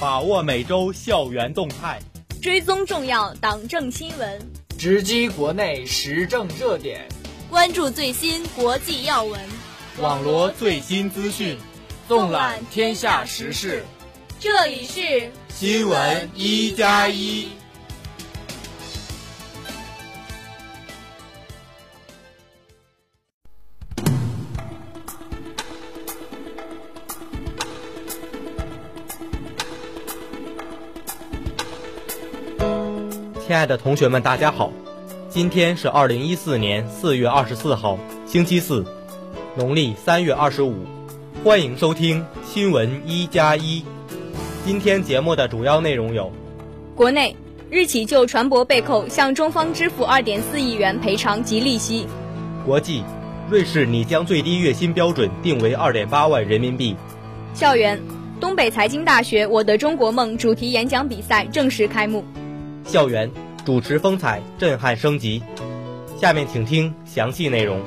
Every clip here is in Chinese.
把握每周校园动态，追踪重要党政新闻，直击国内时政热点，关注最新国际要闻，网罗最新资讯，纵览天下时事。这里是新闻一加一。亲爱的同学们，大家好！今天是二零一四年四月二十四号，星期四，农历三月二十五。欢迎收听新闻一加一。今天节目的主要内容有：国内日企就船舶被扣向中方支付二点四亿元赔偿及利息；国际瑞士拟将最低月薪标准定为二点八万人民币；校园东北财经大学“我的中国梦”主题演讲比赛正式开幕。校园主持风采震撼升级，下面请听详细内容。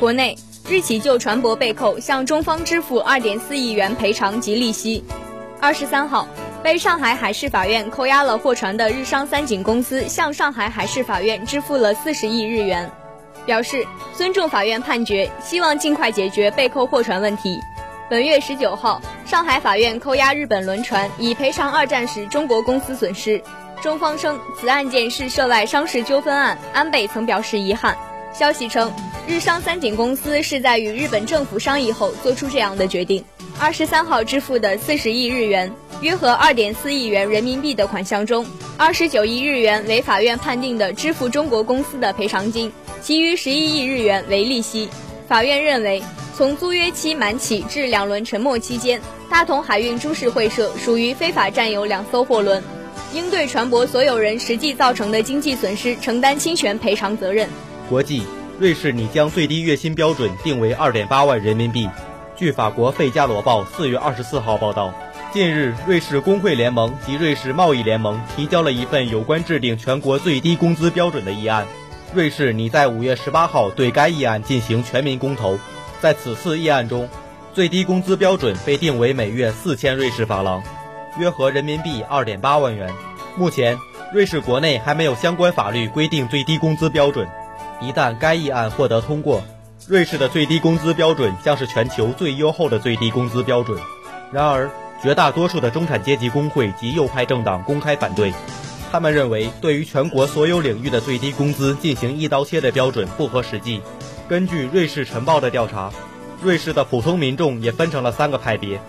国内日起就船舶被扣向中方支付二点四亿元赔偿及利息。二十三号。被上海海事法院扣押了货船的日商三井公司向上海海事法院支付了四十亿日元，表示尊重法院判决，希望尽快解决被扣货船问题。本月十九号，上海法院扣押日本轮船，以赔偿二战时中国公司损失。中方称此案件是涉外商事纠纷案，安倍曾表示遗憾。消息称，日商三井公司是在与日本政府商议后做出这样的决定。二十三号支付的四十亿日元。约合二点四亿元人民币的款项中，二十九亿日元为法院判定的支付中国公司的赔偿金，其余十一亿日元为利息。法院认为，从租约期满起至两轮沉没期间，大同海运株式会社属于非法占有两艘货轮，应对船舶所有人实际造成的经济损失承担侵权赔偿责任。国际瑞士拟将最低月薪标准定为二点八万人民币。据法国《费加罗报》四月二十四号报道。近日，瑞士工会联盟及瑞士贸易联盟提交了一份有关制定全国最低工资标准的议案。瑞士拟在五月十八号对该议案进行全民公投。在此次议案中，最低工资标准被定为每月四千瑞士法郎，约合人民币二点八万元。目前，瑞士国内还没有相关法律规定最低工资标准。一旦该议案获得通过，瑞士的最低工资标准将是全球最优厚的最低工资标准。然而，绝大多数的中产阶级工会及右派政党公开反对，他们认为对于全国所有领域的最低工资进行一刀切的标准不合实际。根据《瑞士晨报》的调查，瑞士的普通民众也分成了三个派别：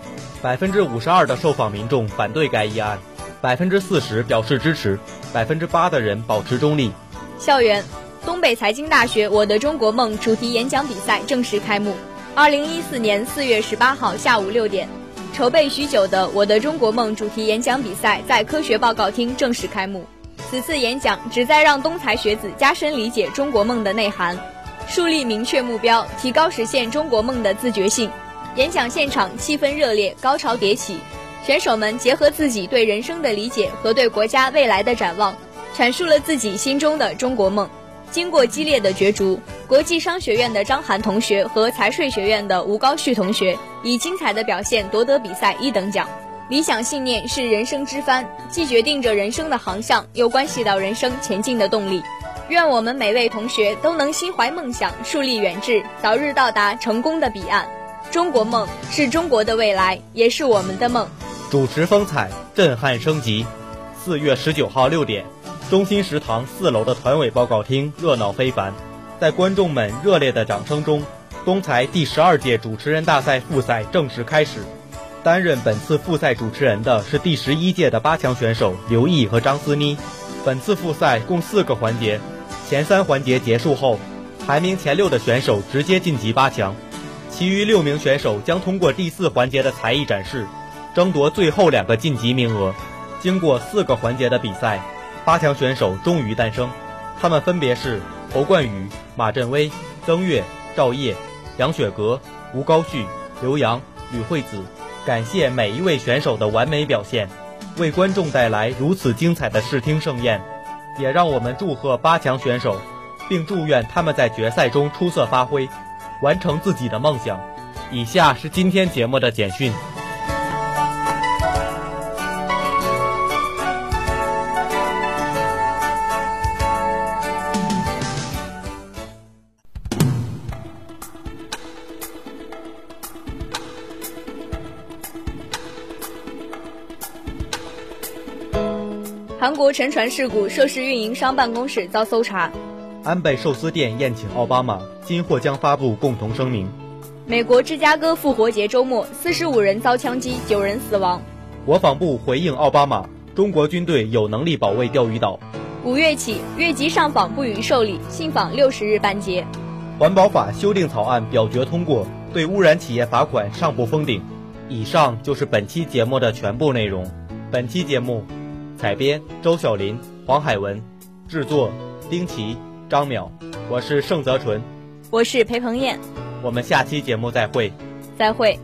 百分之五十二的受访民众反对该议案，百分之四十表示支持，百分之八的人保持中立。校园东北财经大学“我的中国梦”主题演讲比赛正式开幕。二零一四年四月十八号下午六点。筹备许久的“我的中国梦”主题演讲比赛在科学报告厅正式开幕。此次演讲旨在让东财学子加深理解中国梦的内涵，树立明确目标，提高实现中国梦的自觉性。演讲现场气氛热烈，高潮迭起。选手们结合自己对人生的理解和对国家未来的展望，阐述了自己心中的中国梦。经过激烈的角逐，国际商学院的张涵同学和财税学院的吴高旭同学以精彩的表现夺得比赛一等奖。理想信念是人生之帆，既决定着人生的航向，又关系到人生前进的动力。愿我们每位同学都能心怀梦想，树立远志，早日到达成功的彼岸。中国梦是中国的未来，也是我们的梦。主持风采震撼升级。四月十九号六点。中心食堂四楼的团委报告厅热闹非凡，在观众们热烈的掌声中，东财第十二届主持人大赛复赛正式开始。担任本次复赛主持人的是第十一届的八强选手刘毅和张思妮。本次复赛共四个环节，前三环节结束后，排名前六的选手直接晋级八强，其余六名选手将通过第四环节的才艺展示，争夺最后两个晋级名额。经过四个环节的比赛。八强选手终于诞生，他们分别是侯冠宇、马振威、曾越、赵烨、杨雪阁、吴高旭、刘洋、吕惠子、感谢每一位选手的完美表现，为观众带来如此精彩的视听盛宴。也让我们祝贺八强选手，并祝愿他们在决赛中出色发挥，完成自己的梦想。以下是今天节目的简讯。韩国沉船事故涉事运营商办公室遭搜查。安倍寿司店宴请奥巴马，今或将发布共同声明。美国芝加哥复活节周末，四十五人遭枪击，九人死亡。国防部回应奥巴马：中国军队有能力保卫钓鱼岛。五月起，越级上访不予受理，信访六十日办结。环保法修订草案表决通过，对污染企业罚款上不封顶。以上就是本期节目的全部内容。本期节目。采编周小林、黄海文，制作丁奇、张淼，我是盛泽纯，我是裴鹏燕，我们下期节目再会，再会。